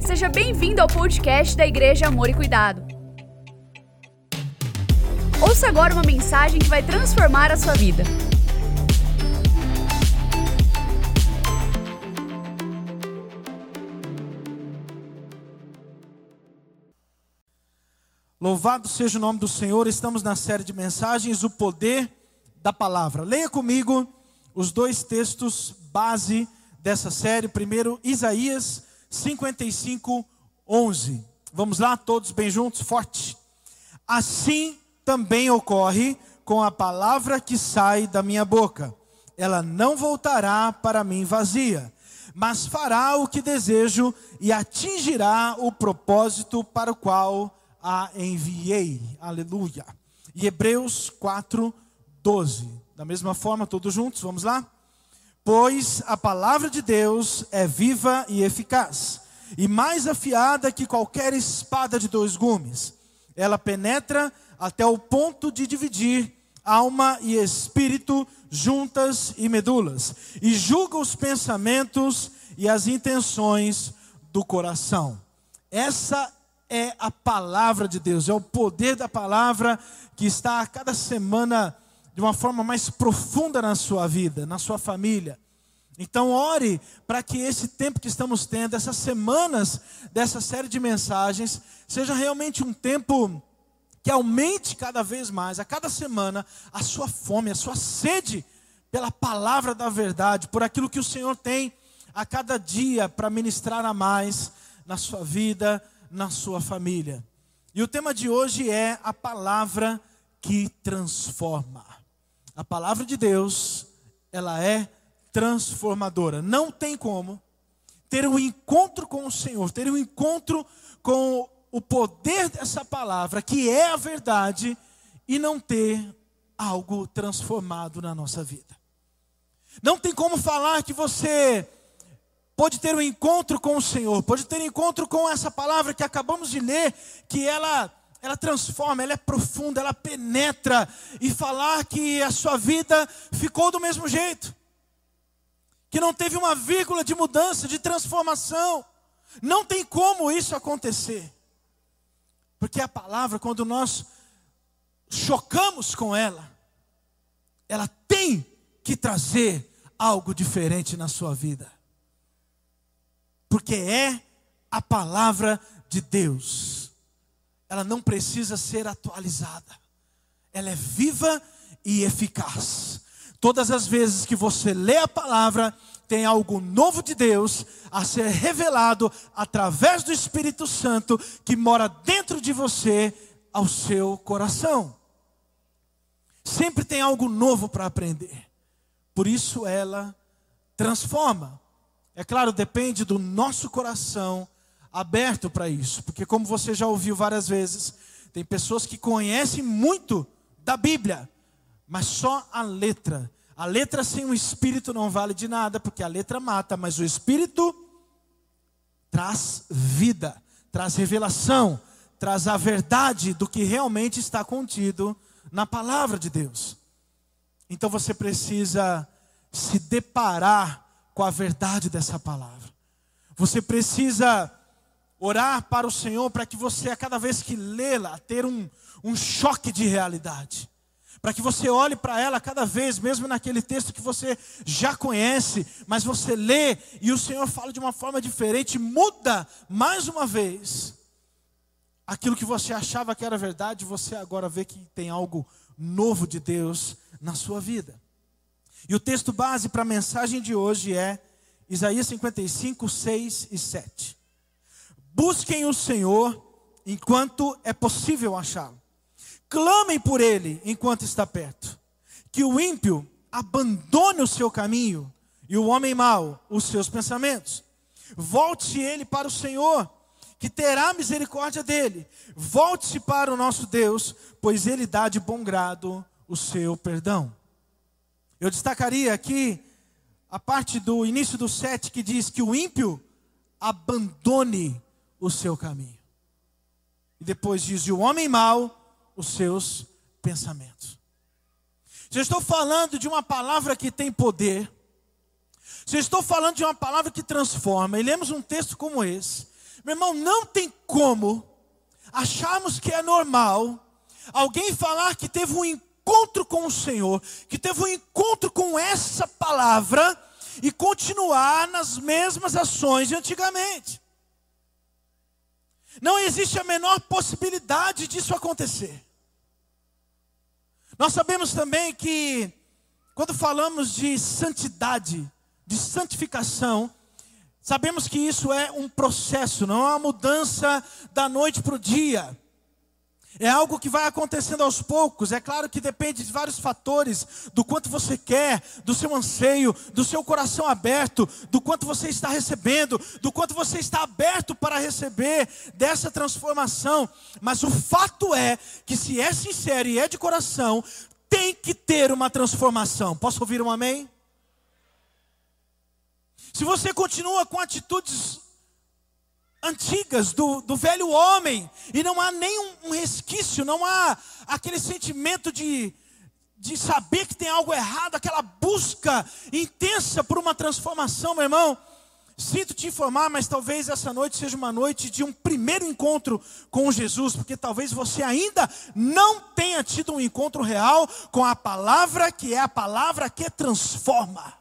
Seja bem-vindo ao podcast da Igreja Amor e Cuidado. Ouça agora uma mensagem que vai transformar a sua vida. Louvado seja o nome do Senhor, estamos na série de mensagens, o poder da palavra. Leia comigo os dois textos base dessa série. Primeiro, Isaías 55, 11. Vamos lá, todos bem juntos, forte. Assim também ocorre com a palavra que sai da minha boca. Ela não voltará para mim vazia, mas fará o que desejo e atingirá o propósito para o qual a enviei. Aleluia. E Hebreus 4, 12. Da mesma forma, todos juntos, vamos lá? Pois a palavra de Deus é viva e eficaz, e mais afiada que qualquer espada de dois gumes. Ela penetra até o ponto de dividir alma e espírito, juntas e medulas, e julga os pensamentos e as intenções do coração. Essa é a palavra de Deus, é o poder da palavra que está a cada semana de uma forma mais profunda na sua vida, na sua família. Então, ore para que esse tempo que estamos tendo, essas semanas dessa série de mensagens, seja realmente um tempo que aumente cada vez mais, a cada semana, a sua fome, a sua sede pela palavra da verdade, por aquilo que o Senhor tem a cada dia para ministrar a mais na sua vida, na sua família. E o tema de hoje é a palavra que transforma. A palavra de Deus, ela é transformadora. Não tem como ter um encontro com o Senhor, ter um encontro com o poder dessa palavra, que é a verdade, e não ter algo transformado na nossa vida. Não tem como falar que você pode ter um encontro com o Senhor, pode ter um encontro com essa palavra que acabamos de ler, que ela ela transforma, ela é profunda, ela penetra e falar que a sua vida ficou do mesmo jeito. Que não teve uma vírgula de mudança, de transformação. Não tem como isso acontecer. Porque a palavra, quando nós chocamos com ela, ela tem que trazer algo diferente na sua vida. Porque é a palavra de Deus ela não precisa ser atualizada. Ela é viva e eficaz. Todas as vezes que você lê a palavra, tem algo novo de Deus a ser revelado através do Espírito Santo que mora dentro de você ao seu coração. Sempre tem algo novo para aprender. Por isso ela transforma. É claro, depende do nosso coração aberto para isso, porque como você já ouviu várias vezes, tem pessoas que conhecem muito da Bíblia, mas só a letra. A letra sem o espírito não vale de nada, porque a letra mata, mas o espírito traz vida, traz revelação, traz a verdade do que realmente está contido na palavra de Deus. Então você precisa se deparar com a verdade dessa palavra. Você precisa orar para o Senhor para que você, a cada vez que lê-la, ter um, um choque de realidade. Para que você olhe para ela cada vez, mesmo naquele texto que você já conhece, mas você lê e o Senhor fala de uma forma diferente, muda mais uma vez. Aquilo que você achava que era verdade, você agora vê que tem algo novo de Deus na sua vida. E o texto base para a mensagem de hoje é Isaías 55, 6 e 7. Busquem o Senhor enquanto é possível achá-lo. Clamem por ele enquanto está perto. Que o ímpio abandone o seu caminho e o homem mau os seus pensamentos. Volte-se ele para o Senhor, que terá misericórdia dele. Volte-se para o nosso Deus, pois ele dá de bom grado o seu perdão. Eu destacaria aqui a parte do início do 7 que diz que o ímpio abandone o seu caminho. E depois diz: e o homem mau, os seus pensamentos. Se eu estou falando de uma palavra que tem poder, se eu estou falando de uma palavra que transforma, e lemos um texto como esse, Meu irmão, não tem como acharmos que é normal alguém falar que teve um encontro com o Senhor, que teve um encontro com essa palavra e continuar nas mesmas ações de antigamente. Não existe a menor possibilidade disso acontecer. Nós sabemos também que, quando falamos de santidade, de santificação, sabemos que isso é um processo, não é uma mudança da noite para o dia. É algo que vai acontecendo aos poucos. É claro que depende de vários fatores, do quanto você quer, do seu anseio, do seu coração aberto, do quanto você está recebendo, do quanto você está aberto para receber dessa transformação. Mas o fato é que se é sincero e é de coração, tem que ter uma transformação. Posso ouvir um amém? Se você continua com atitudes antigas do, do velho homem, e não há nenhum um resquício, não há aquele sentimento de, de saber que tem algo errado, aquela busca intensa por uma transformação, meu irmão. Sinto te informar, mas talvez essa noite seja uma noite de um primeiro encontro com Jesus, porque talvez você ainda não tenha tido um encontro real com a palavra que é a palavra que transforma.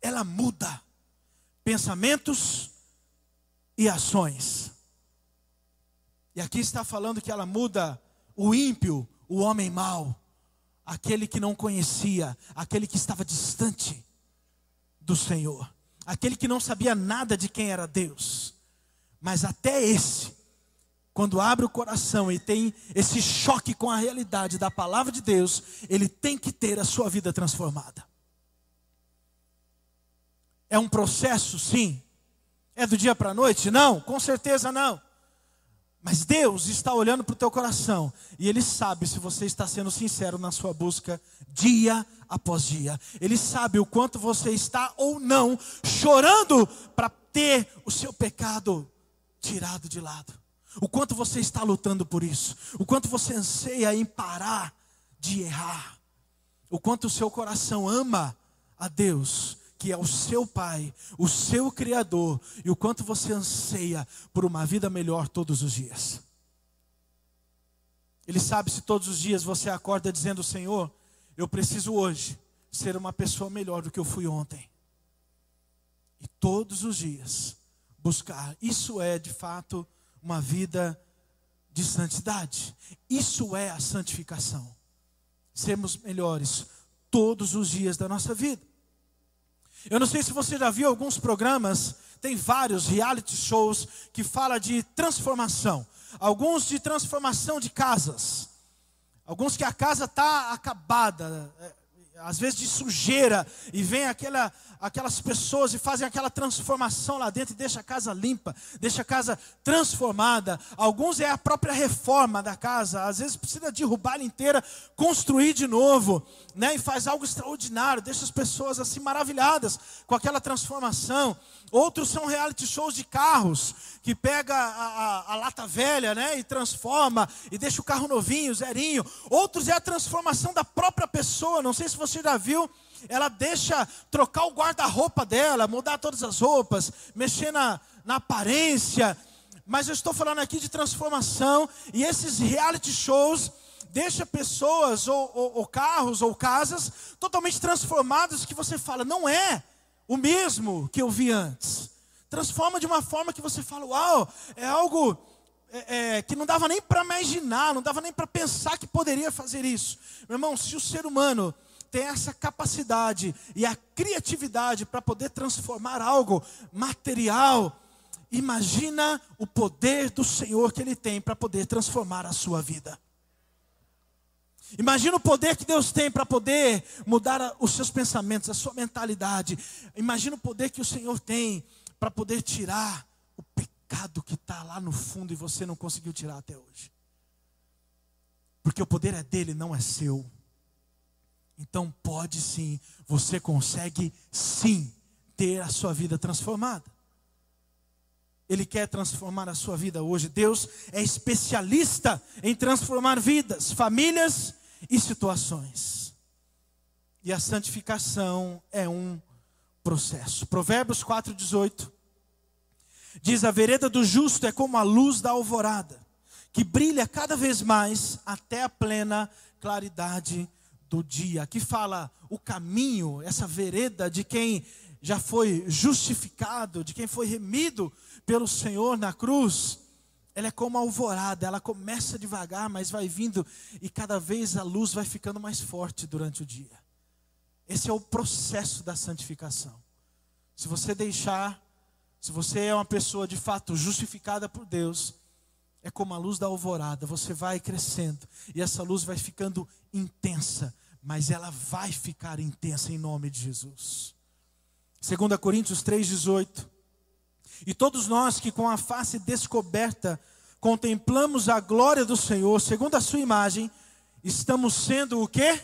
Ela muda pensamentos, e ações. E aqui está falando que ela muda o ímpio, o homem mau, aquele que não conhecia, aquele que estava distante do Senhor, aquele que não sabia nada de quem era Deus. Mas até esse, quando abre o coração e tem esse choque com a realidade da palavra de Deus, ele tem que ter a sua vida transformada. É um processo, sim, é do dia para a noite? Não, com certeza não. Mas Deus está olhando para o teu coração e Ele sabe se você está sendo sincero na sua busca dia após dia. Ele sabe o quanto você está ou não chorando para ter o seu pecado tirado de lado. O quanto você está lutando por isso. O quanto você anseia em parar de errar. O quanto o seu coração ama a Deus que é o seu Pai, o seu Criador, e o quanto você anseia por uma vida melhor todos os dias. Ele sabe se todos os dias você acorda dizendo: Senhor, eu preciso hoje ser uma pessoa melhor do que eu fui ontem. E todos os dias buscar. Isso é, de fato, uma vida de santidade. Isso é a santificação. Sermos melhores todos os dias da nossa vida. Eu não sei se você já viu alguns programas, tem vários reality shows que fala de transformação. Alguns de transformação de casas. Alguns que a casa está acabada, é, às vezes de sujeira, e vem aquela, aquelas pessoas e fazem aquela transformação lá dentro e deixa a casa limpa, deixa a casa transformada. Alguns é a própria reforma da casa, às vezes precisa derrubar ela inteira, construir de novo, né? E faz algo extraordinário, deixa as pessoas assim maravilhadas com aquela transformação. Outros são reality shows de carros, que pega a, a, a, lata velha, né, e transforma, e deixa o carro novinho, zerinho. Outros é a transformação da própria pessoa, não sei se você já viu, ela deixa trocar o guarda-roupa dela, mudar todas as roupas, mexer na, na aparência. Mas eu estou falando aqui de transformação, e esses reality shows deixa pessoas, ou, ou, ou carros, ou casas, totalmente transformadas, que você fala, não é o mesmo que eu vi antes. Transforma de uma forma que você fala, uau, é algo é, é, que não dava nem para imaginar, não dava nem para pensar que poderia fazer isso. Meu irmão, se o ser humano tem essa capacidade e a criatividade para poder transformar algo material, imagina o poder do Senhor que Ele tem para poder transformar a sua vida. Imagina o poder que Deus tem para poder mudar os seus pensamentos, a sua mentalidade. Imagina o poder que o Senhor tem para poder tirar o pecado que está lá no fundo e você não conseguiu tirar até hoje. Porque o poder é dele, não é seu. Então pode sim, você consegue sim ter a sua vida transformada. Ele quer transformar a sua vida hoje. Deus é especialista em transformar vidas, famílias e situações. E a santificação é um processo. Provérbios 4:18 Diz: A vereda do justo é como a luz da alvorada, que brilha cada vez mais até a plena claridade do dia. Aqui fala o caminho, essa vereda de quem já foi justificado, de quem foi remido pelo Senhor na cruz. Ela é como a alvorada, ela começa devagar, mas vai vindo e cada vez a luz vai ficando mais forte durante o dia. Esse é o processo da santificação. Se você deixar, se você é uma pessoa de fato justificada por Deus, é como a luz da alvorada, você vai crescendo e essa luz vai ficando intensa, mas ela vai ficar intensa em nome de Jesus. 2 Coríntios 3,18. E todos nós que com a face descoberta contemplamos a glória do Senhor, segundo a sua imagem, estamos sendo o quê?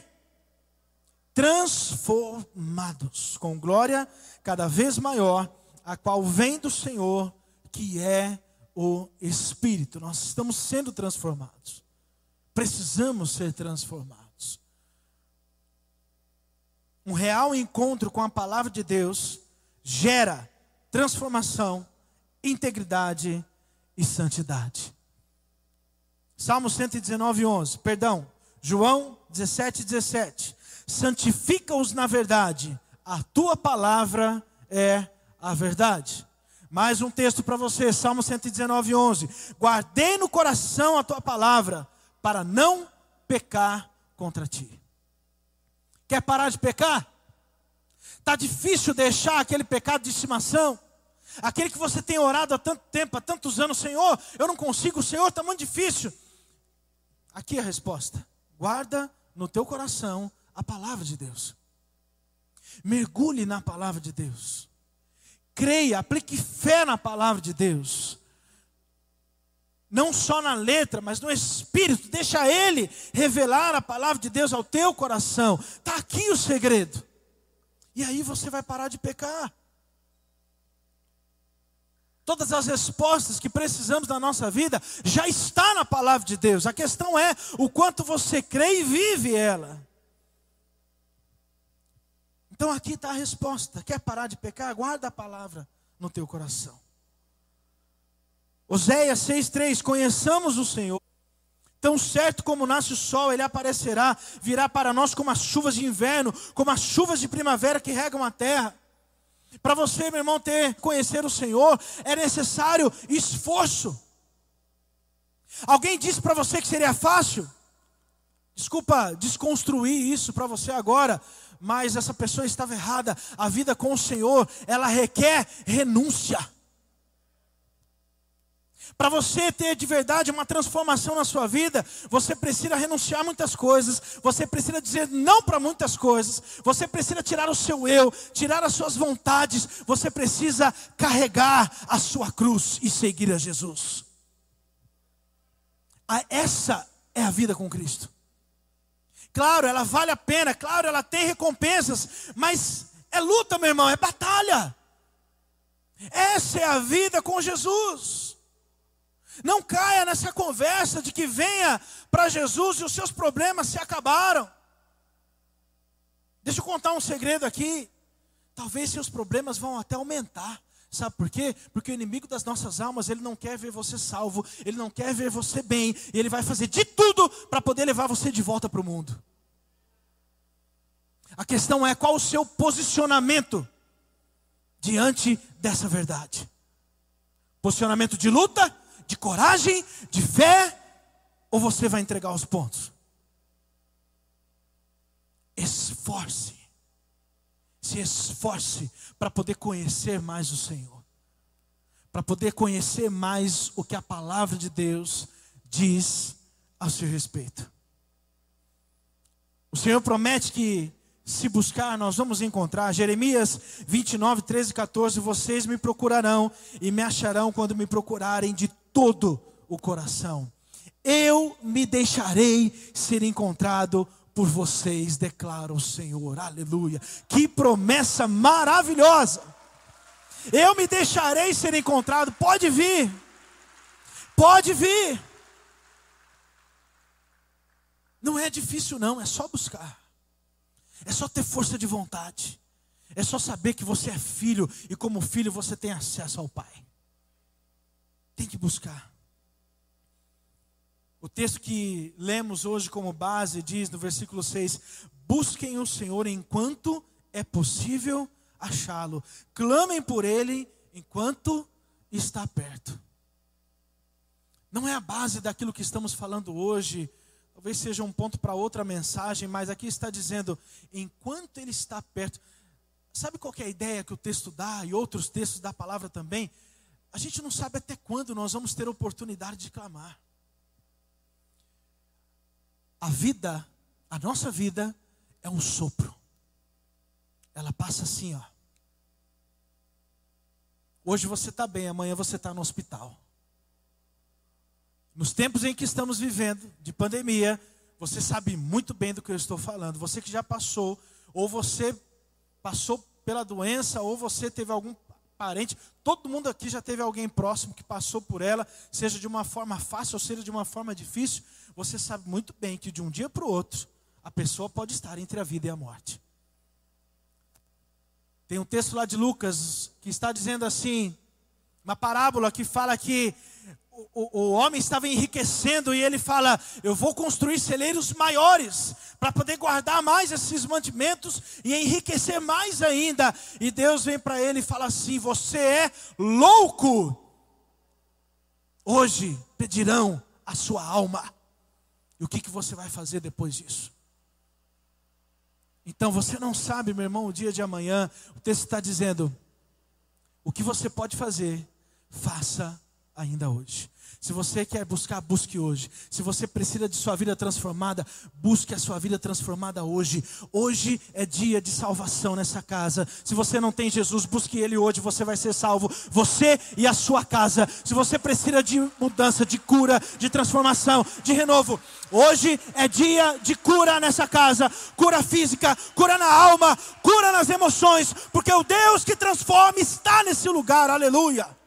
Transformados com glória cada vez maior, a qual vem do Senhor, que é o Espírito. Nós estamos sendo transformados. Precisamos ser transformados. Um real encontro com a palavra de Deus gera transformação, integridade e santidade. Salmo 119, 11. Perdão, João 17, 17. Santifica-os na verdade, a tua palavra é a verdade. Mais um texto para você, Salmo 119, 11. Guardei no coração a tua palavra, para não pecar contra ti. Quer parar de pecar? Está difícil deixar aquele pecado de estimação? Aquele que você tem orado há tanto tempo, há tantos anos, Senhor, eu não consigo, Senhor, está muito difícil. Aqui é a resposta: guarda no teu coração a palavra de Deus. Mergulhe na palavra de Deus creia, aplique fé na palavra de Deus. Não só na letra, mas no espírito. Deixa Ele revelar a palavra de Deus ao teu coração. Está aqui o segredo. E aí você vai parar de pecar. Todas as respostas que precisamos na nossa vida já está na palavra de Deus. A questão é o quanto você crê e vive ela. Então aqui está a resposta. Quer parar de pecar? Guarda a palavra no teu coração. Oséias 6,3: Conheçamos o Senhor. Tão certo como nasce o sol, ele aparecerá, virá para nós como as chuvas de inverno, como as chuvas de primavera que regam a terra. Para você, meu irmão, ter conhecer o Senhor, é necessário esforço. Alguém disse para você que seria fácil? Desculpa desconstruir isso para você agora, mas essa pessoa estava errada. A vida com o Senhor, ela requer renúncia. Para você ter de verdade uma transformação na sua vida, você precisa renunciar muitas coisas, você precisa dizer não para muitas coisas, você precisa tirar o seu eu, tirar as suas vontades, você precisa carregar a sua cruz e seguir a Jesus. Essa é a vida com Cristo. Claro, ela vale a pena, claro, ela tem recompensas, mas é luta, meu irmão, é batalha. Essa é a vida com Jesus. Não caia nessa conversa de que venha para Jesus e os seus problemas se acabaram. Deixa eu contar um segredo aqui. Talvez seus problemas vão até aumentar. Sabe por quê? Porque o inimigo das nossas almas, ele não quer ver você salvo, ele não quer ver você bem, e ele vai fazer de tudo para poder levar você de volta para o mundo. A questão é qual o seu posicionamento diante dessa verdade. Posicionamento de luta, de coragem, de fé, ou você vai entregar os pontos? Esforce, se esforce para poder conhecer mais o Senhor, para poder conhecer mais o que a palavra de Deus diz a seu respeito. O Senhor promete que se buscar, nós vamos encontrar. Jeremias 29, 13 e 14. Vocês me procurarão e me acharão quando me procurarem de todo o coração. Eu me deixarei ser encontrado por vocês, declara o Senhor. Aleluia. Que promessa maravilhosa. Eu me deixarei ser encontrado. Pode vir. Pode vir. Não é difícil, não, é só buscar. É só ter força de vontade. É só saber que você é filho e, como filho, você tem acesso ao Pai. tem que buscar. O texto que lemos hoje como base diz no versículo 6: Busquem o Senhor enquanto é possível achá-lo, clamem por ele enquanto está perto. Não é a base daquilo que estamos falando hoje, talvez seja um ponto para outra mensagem, mas aqui está dizendo: enquanto ele está perto. Sabe qual é a ideia que o texto dá e outros textos da palavra também? A gente não sabe até quando nós vamos ter oportunidade de clamar. A vida, a nossa vida, é um sopro. Ela passa assim, ó. Hoje você está bem, amanhã você está no hospital. Nos tempos em que estamos vivendo, de pandemia, você sabe muito bem do que eu estou falando. Você que já passou, ou você passou pela doença, ou você teve algum parente, todo mundo aqui já teve alguém próximo que passou por ela, seja de uma forma fácil ou seja de uma forma difícil você sabe muito bem que de um dia para o outro, a pessoa pode estar entre a vida e a morte. Tem um texto lá de Lucas que está dizendo assim, uma parábola que fala que o, o, homem estava enriquecendo e ele fala: Eu vou construir celeiros maiores para poder guardar mais esses mantimentos e enriquecer mais ainda. E Deus vem para ele e fala assim: Você é louco. Hoje pedirão a sua alma. E o que, que você vai fazer depois disso? Então você não sabe, meu irmão, o dia de amanhã. O texto está dizendo: o que você pode fazer, faça ainda hoje. Se você quer buscar, busque hoje. Se você precisa de sua vida transformada, busque a sua vida transformada hoje. Hoje é dia de salvação nessa casa. Se você não tem Jesus, busque Ele hoje, você vai ser salvo. Você e a sua casa. Se você precisa de mudança, de cura, de transformação, de renovo, hoje é dia de cura nessa casa. Cura física, cura na alma, cura nas emoções, porque o Deus que transforma está nesse lugar. Aleluia.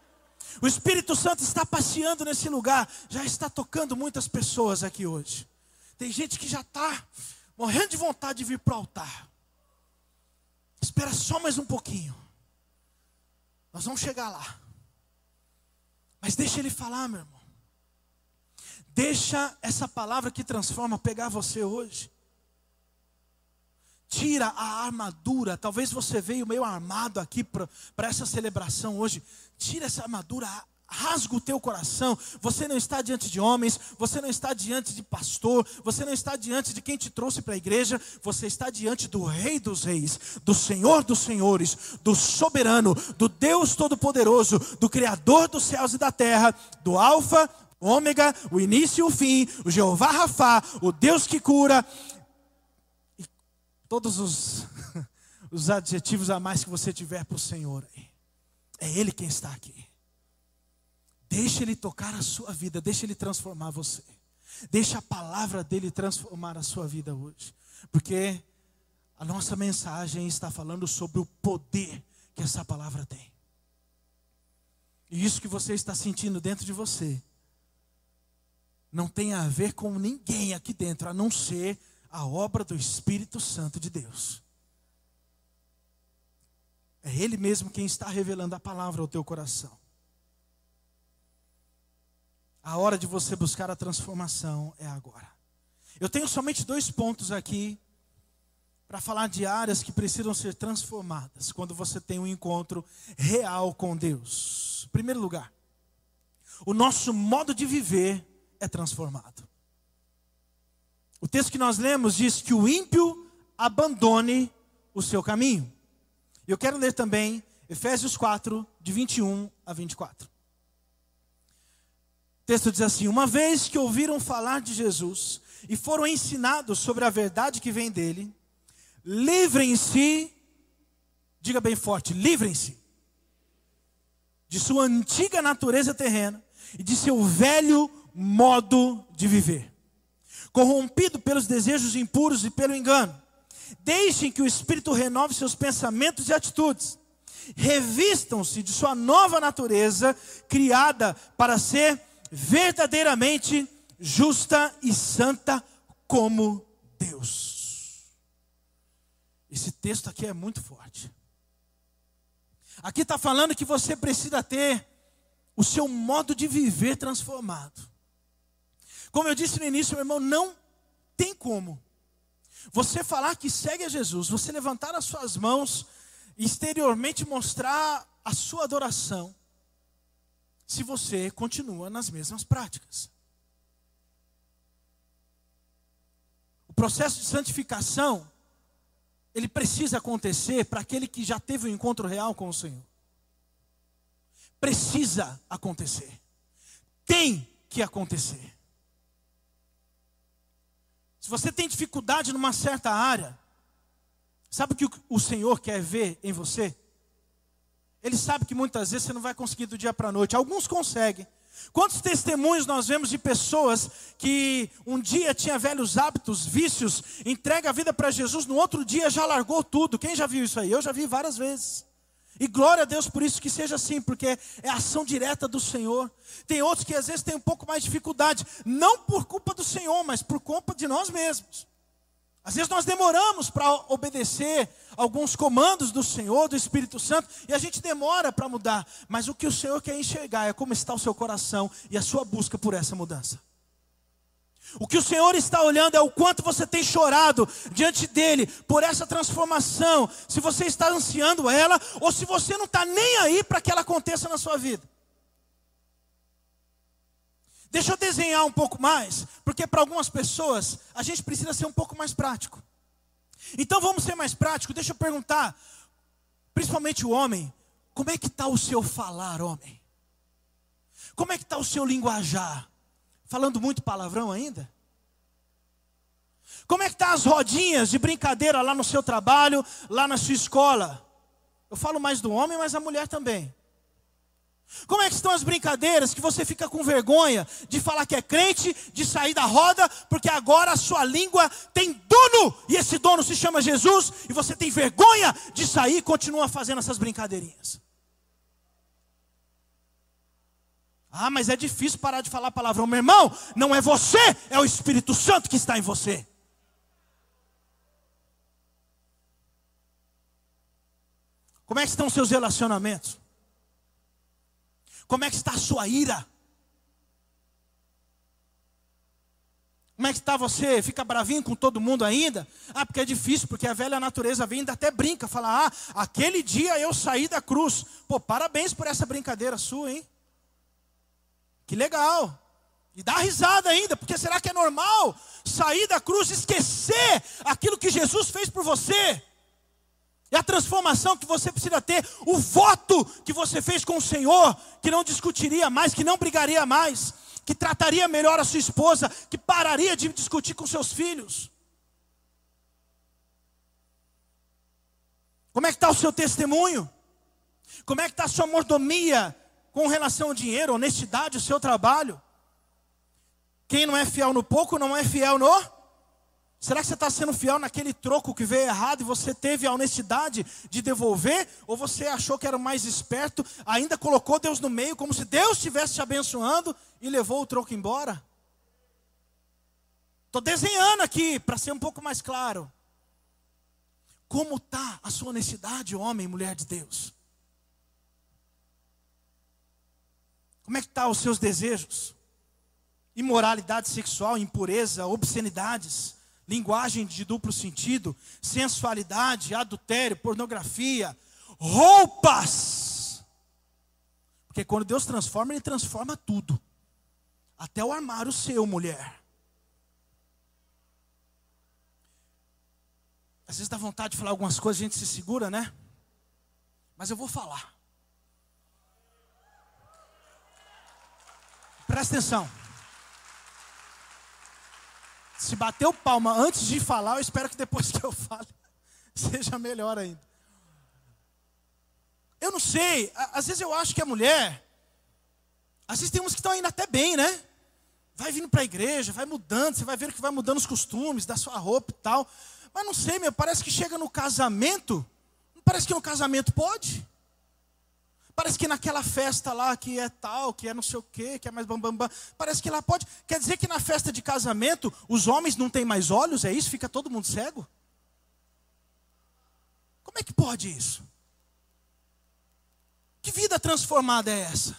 O Espírito Santo está passeando nesse lugar, já está tocando muitas pessoas aqui hoje. Tem gente que já está morrendo de vontade de vir para o altar. Espera só mais um pouquinho. Nós vamos chegar lá. Mas deixa ele falar, meu irmão. Deixa essa palavra que transforma pegar você hoje. Tira a armadura. Talvez você veio meio armado aqui para essa celebração hoje. Tira essa armadura, rasga o teu coração. Você não está diante de homens, você não está diante de pastor, você não está diante de quem te trouxe para a igreja, você está diante do Rei dos Reis, do Senhor dos Senhores, do Soberano, do Deus Todo-Poderoso, do Criador dos céus e da terra, do Alfa, Ômega, o início e o fim, o Jeová Rafá, o Deus que cura. E todos os, os adjetivos a mais que você tiver para o Senhor aí. É Ele quem está aqui. Deixe Ele tocar a sua vida, deixe Ele transformar você. Deixe a palavra dele transformar a sua vida hoje. Porque a nossa mensagem está falando sobre o poder que essa palavra tem. E isso que você está sentindo dentro de você não tem a ver com ninguém aqui dentro, a não ser a obra do Espírito Santo de Deus. É Ele mesmo quem está revelando a palavra ao teu coração. A hora de você buscar a transformação é agora. Eu tenho somente dois pontos aqui para falar de áreas que precisam ser transformadas quando você tem um encontro real com Deus. Em primeiro lugar, o nosso modo de viver é transformado. O texto que nós lemos diz que o ímpio abandone o seu caminho. Eu quero ler também Efésios 4, de 21 a 24. O texto diz assim: Uma vez que ouviram falar de Jesus e foram ensinados sobre a verdade que vem dele, livrem-se, diga bem forte, livrem-se de sua antiga natureza terrena e de seu velho modo de viver, corrompido pelos desejos impuros e pelo engano Deixem que o Espírito renove seus pensamentos e atitudes. Revistam-se de sua nova natureza, criada para ser verdadeiramente justa e santa como Deus. Esse texto aqui é muito forte. Aqui está falando que você precisa ter o seu modo de viver transformado. Como eu disse no início, meu irmão, não tem como você falar que segue a Jesus, você levantar as suas mãos exteriormente mostrar a sua adoração, se você continua nas mesmas práticas. O processo de santificação, ele precisa acontecer para aquele que já teve um encontro real com o Senhor. Precisa acontecer. Tem que acontecer. Se você tem dificuldade numa certa área, sabe o que o Senhor quer ver em você? Ele sabe que muitas vezes você não vai conseguir do dia para a noite. Alguns conseguem. Quantos testemunhos nós vemos de pessoas que um dia tinha velhos hábitos, vícios, entrega a vida para Jesus, no outro dia já largou tudo. Quem já viu isso aí? Eu já vi várias vezes. E glória a Deus por isso que seja assim, porque é ação direta do Senhor. Tem outros que às vezes têm um pouco mais de dificuldade, não por culpa do Senhor, mas por culpa de nós mesmos. Às vezes nós demoramos para obedecer alguns comandos do Senhor, do Espírito Santo, e a gente demora para mudar. Mas o que o Senhor quer enxergar é como está o seu coração e a sua busca por essa mudança. O que o Senhor está olhando é o quanto você tem chorado diante dele por essa transformação. Se você está ansiando ela ou se você não está nem aí para que ela aconteça na sua vida. Deixa eu desenhar um pouco mais, porque para algumas pessoas a gente precisa ser um pouco mais prático. Então vamos ser mais práticos. Deixa eu perguntar, principalmente o homem, como é que está o seu falar, homem? Como é que está o seu linguajar? Falando muito palavrão ainda? Como é que tá as rodinhas de brincadeira lá no seu trabalho, lá na sua escola? Eu falo mais do homem, mas a mulher também. Como é que estão as brincadeiras que você fica com vergonha de falar que é crente, de sair da roda, porque agora a sua língua tem dono, e esse dono se chama Jesus, e você tem vergonha de sair e continua fazendo essas brincadeirinhas. Ah, mas é difícil parar de falar palavrão, meu irmão. Não é você, é o Espírito Santo que está em você. Como é que estão os seus relacionamentos? Como é que está a sua ira? Como é que está você? Fica bravinho com todo mundo ainda? Ah, porque é difícil, porque a velha natureza vem ainda até brinca, fala: "Ah, aquele dia eu saí da cruz". Pô, parabéns por essa brincadeira sua, hein? Que legal. E dá risada ainda, porque será que é normal sair da cruz, esquecer aquilo que Jesus fez por você? É a transformação que você precisa ter, o voto que você fez com o Senhor, que não discutiria mais, que não brigaria mais, que trataria melhor a sua esposa, que pararia de discutir com seus filhos. Como é que está o seu testemunho? Como é que está a sua mordomia com relação ao dinheiro, honestidade, o seu trabalho? Quem não é fiel no pouco, não é fiel no Será que você está sendo fiel naquele troco que veio errado e você teve a honestidade de devolver? Ou você achou que era mais esperto, ainda colocou Deus no meio, como se Deus estivesse te abençoando e levou o troco embora? Estou desenhando aqui para ser um pouco mais claro. Como está a sua honestidade, homem e mulher de Deus? Como é que estão tá os seus desejos? Imoralidade sexual, impureza, obscenidades linguagem de duplo sentido, sensualidade, adultério, pornografia, roupas. Porque quando Deus transforma, Ele transforma tudo, até o armário seu, mulher. Às vezes dá vontade de falar algumas coisas, a gente se segura, né? Mas eu vou falar. Presta atenção. Se bateu palma antes de falar, eu espero que depois que eu fale, seja melhor ainda. Eu não sei, às vezes eu acho que a mulher, às vezes tem uns que estão indo até bem, né? Vai vindo para a igreja, vai mudando, você vai ver que vai mudando os costumes da sua roupa e tal. Mas não sei, meu, parece que chega no casamento, parece que no casamento pode. Parece que naquela festa lá que é tal, que é não sei o quê, que é mais bambambam, bam, bam, parece que lá pode. Quer dizer que na festa de casamento os homens não têm mais olhos? É isso? Fica todo mundo cego? Como é que pode isso? Que vida transformada é essa?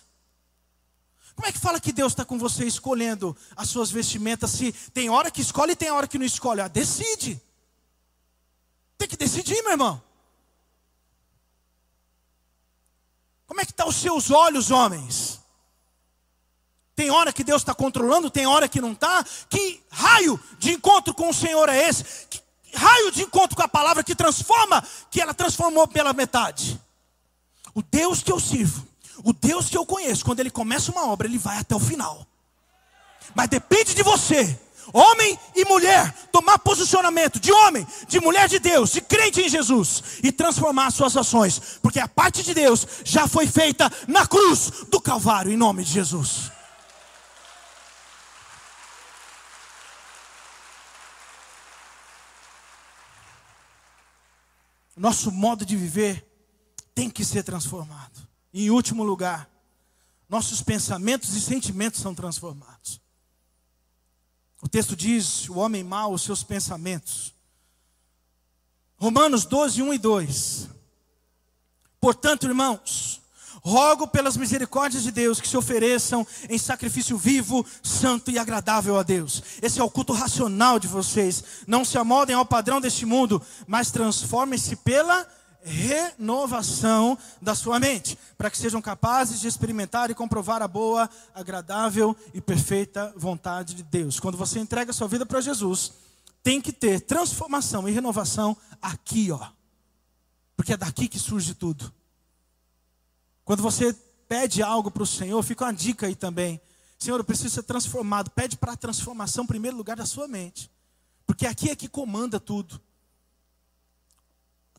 Como é que fala que Deus está com você escolhendo as suas vestimentas? Se tem hora que escolhe e tem hora que não escolhe. Ah, decide. Tem que decidir, meu irmão. Como é que estão tá os seus olhos, homens? Tem hora que Deus está controlando, tem hora que não está. Que raio de encontro com o Senhor é esse? Que raio de encontro com a palavra que transforma, que ela transformou pela metade? O Deus que eu sirvo, o Deus que eu conheço, quando ele começa uma obra, ele vai até o final. Mas depende de você, homem e mulher, tomar posicionamento de homem, de mulher de Deus, de crente em Jesus e transformar suas ações, porque a parte de Deus já foi feita na cruz do Calvário, em nome de Jesus. Nosso modo de viver tem que ser transformado. E em último lugar, nossos pensamentos e sentimentos são transformados. O texto diz: o homem mau, os seus pensamentos. Romanos 12, 1 e 2. Portanto, irmãos, rogo pelas misericórdias de Deus que se ofereçam em sacrifício vivo, santo e agradável a Deus. Esse é o culto racional de vocês. Não se amoldem ao padrão deste mundo, mas transformem-se pela renovação da sua mente, para que sejam capazes de experimentar e comprovar a boa, agradável e perfeita vontade de Deus. Quando você entrega sua vida para Jesus, tem que ter transformação e renovação aqui, ó. Porque é daqui que surge tudo. Quando você pede algo para o Senhor, fica uma dica aí também. Senhor, eu preciso ser transformado. Pede para a transformação em primeiro lugar da sua mente. Porque aqui é que comanda tudo.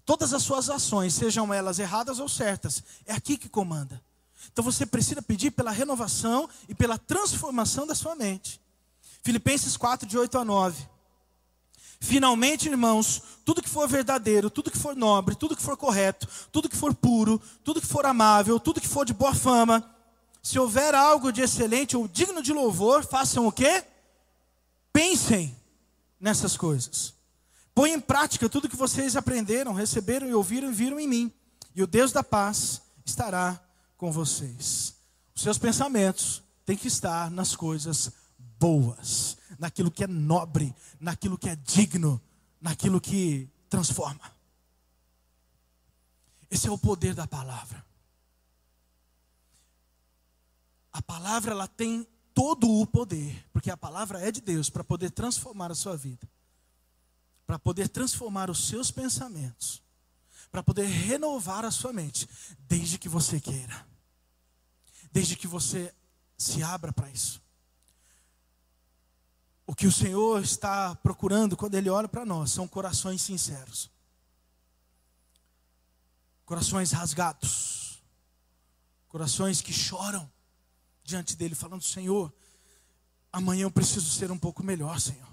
Todas as suas ações, sejam elas erradas ou certas, é aqui que comanda. Então você precisa pedir pela renovação e pela transformação da sua mente. Filipenses 4, de 8 a 9. Finalmente, irmãos, tudo que for verdadeiro, tudo que for nobre, tudo que for correto, tudo que for puro, tudo que for amável, tudo que for de boa fama, se houver algo de excelente ou digno de louvor, façam o quê? Pensem nessas coisas. Põe em prática tudo que vocês aprenderam, receberam e ouviram e viram em mim. E o Deus da paz estará com vocês. Os seus pensamentos têm que estar nas coisas boas, naquilo que é nobre, naquilo que é digno, naquilo que transforma. Esse é o poder da palavra. A palavra ela tem todo o poder, porque a palavra é de Deus para poder transformar a sua vida para poder transformar os seus pensamentos, para poder renovar a sua mente, desde que você queira, desde que você se abra para isso. O que o Senhor está procurando quando Ele olha para nós são corações sinceros, corações rasgados, corações que choram diante dEle, falando: Senhor, amanhã eu preciso ser um pouco melhor, Senhor.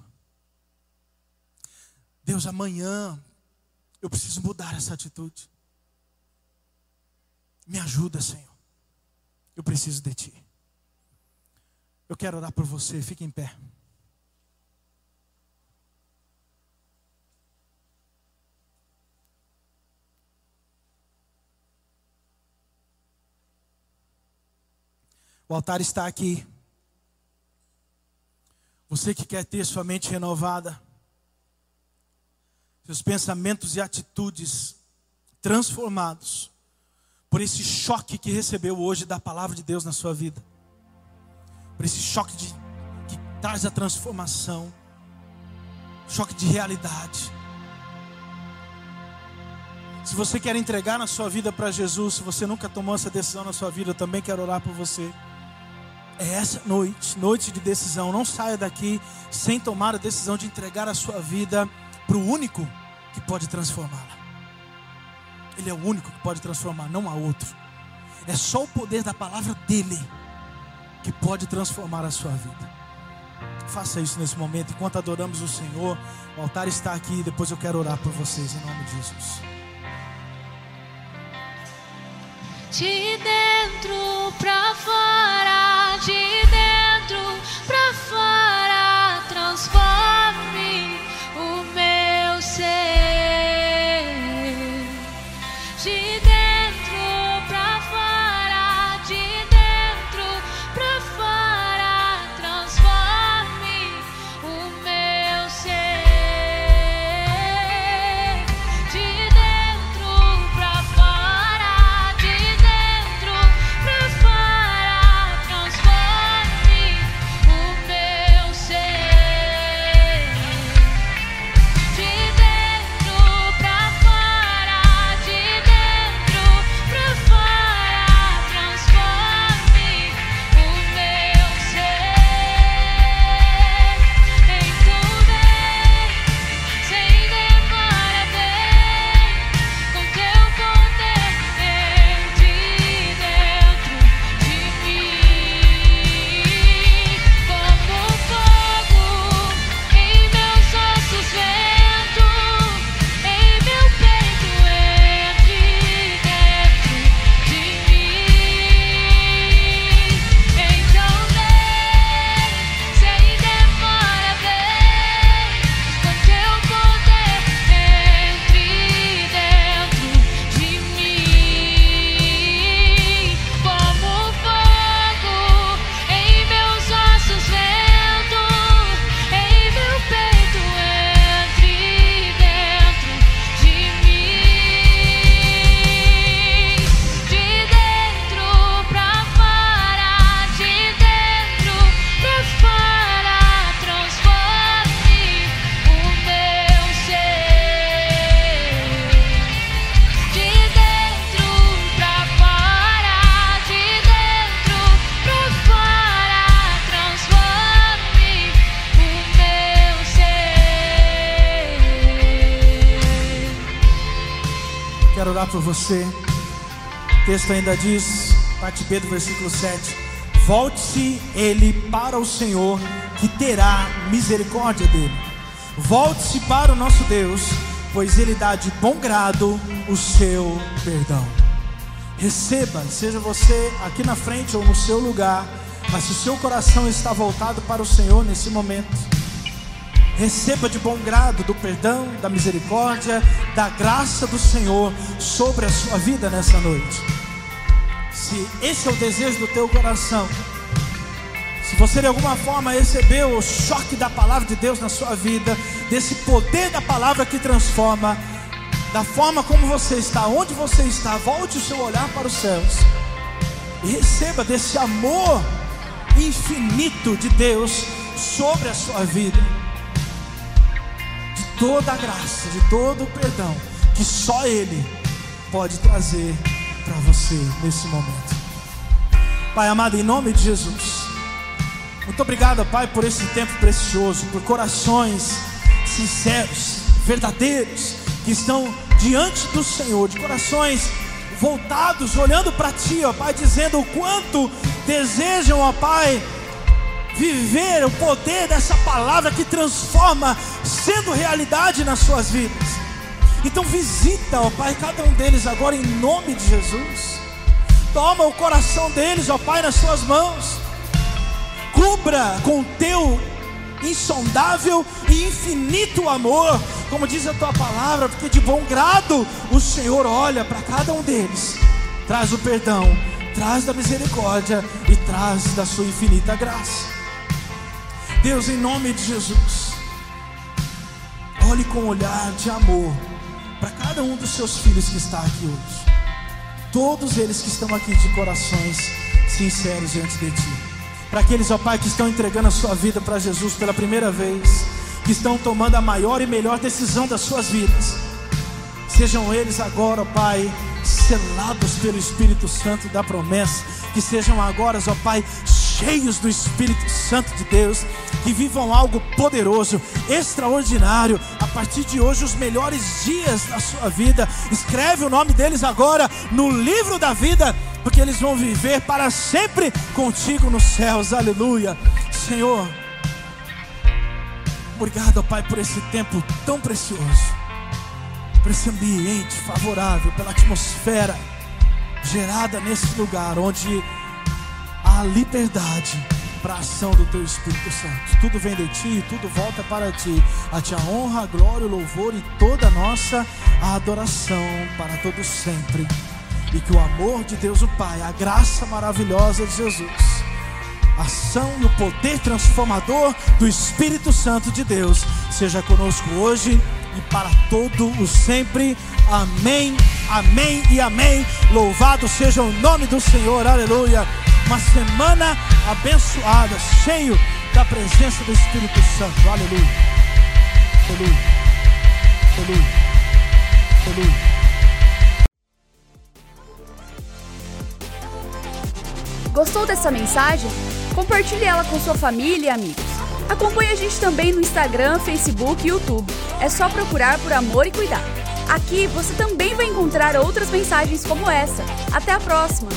Deus, amanhã eu preciso mudar essa atitude. Me ajuda, Senhor. Eu preciso de Ti. Eu quero orar por você, fique em pé. O altar está aqui. Você que quer ter sua mente renovada seus pensamentos e atitudes transformados por esse choque que recebeu hoje da palavra de Deus na sua vida, por esse choque de, que traz a transformação, choque de realidade. Se você quer entregar na sua vida para Jesus, se você nunca tomou essa decisão na sua vida, eu também quero orar por você. É essa noite, noite de decisão. Não saia daqui sem tomar a decisão de entregar a sua vida para o único que pode transformá-la. Ele é o único que pode transformar, não há outro. É só o poder da palavra dele que pode transformar a sua vida. Faça isso nesse momento, enquanto adoramos o Senhor. O altar está aqui, depois eu quero orar por vocês em nome de Jesus. De dentro para fora, de você. O texto ainda diz, parte B do versículo 7: Volte-se ele para o Senhor, que terá misericórdia dele. Volte-se para o nosso Deus, pois ele dá de bom grado o seu perdão. Receba, seja você aqui na frente ou no seu lugar, mas se o seu coração está voltado para o Senhor nesse momento, receba de bom grado do perdão, da misericórdia, da graça do Senhor sobre a sua vida nessa noite. Se esse é o desejo do teu coração, se você de alguma forma recebeu o choque da palavra de Deus na sua vida, desse poder da palavra que transforma, da forma como você está, onde você está, volte o seu olhar para os céus e receba desse amor infinito de Deus sobre a sua vida, toda a graça, de todo o perdão que só Ele pode trazer para você nesse momento. Pai amado, em nome de Jesus, muito obrigado, Pai, por esse tempo precioso, por corações sinceros, verdadeiros, que estão diante do Senhor, de corações voltados, olhando para Ti, ó Pai, dizendo o quanto desejam, ó Pai, viver o poder dessa palavra que transforma, sendo realidade nas suas vidas. Então visita, ó Pai, cada um deles agora em nome de Jesus. Toma o coração deles, ó Pai, nas suas mãos. Cubra com teu insondável e infinito amor, como diz a tua palavra, porque de bom grado o Senhor olha para cada um deles, traz o perdão, traz da misericórdia e traz da sua infinita graça. Deus, em nome de Jesus, olhe com um olhar de amor para cada um dos seus filhos que está aqui hoje, todos eles que estão aqui de corações sinceros diante de Ti. Para aqueles, ó Pai, que estão entregando a sua vida para Jesus pela primeira vez, que estão tomando a maior e melhor decisão das suas vidas. Sejam eles agora, ó Pai, selados pelo Espírito Santo da promessa, que sejam agora, ó Pai, cheios do Espírito Santo de Deus, que vivam algo poderoso, extraordinário, a partir de hoje, os melhores dias da sua vida. Escreve o nome deles agora no livro da vida porque eles vão viver para sempre contigo nos céus, aleluia. Senhor, obrigado, Pai, por esse tempo tão precioso, por esse ambiente favorável, pela atmosfera gerada nesse lugar onde liberdade para a ação do Teu Espírito Santo. Tudo vem de Ti, tudo volta para Ti. A Ti a honra, a glória, o louvor e toda a nossa adoração para todos sempre e que o amor de Deus o Pai, a graça maravilhosa de Jesus, a ação e o poder transformador do Espírito Santo de Deus seja conosco hoje e para todo o sempre. Amém, amém e amém. Louvado seja o nome do Senhor, aleluia. Uma semana abençoada, cheio da presença do Espírito Santo, aleluia, aleluia, aleluia, aleluia. Gostou dessa mensagem? Compartilhe ela com sua família e amigos. Acompanhe a gente também no Instagram, Facebook e YouTube. É só procurar por Amor e Cuidar. Aqui você também vai encontrar outras mensagens como essa. Até a próxima!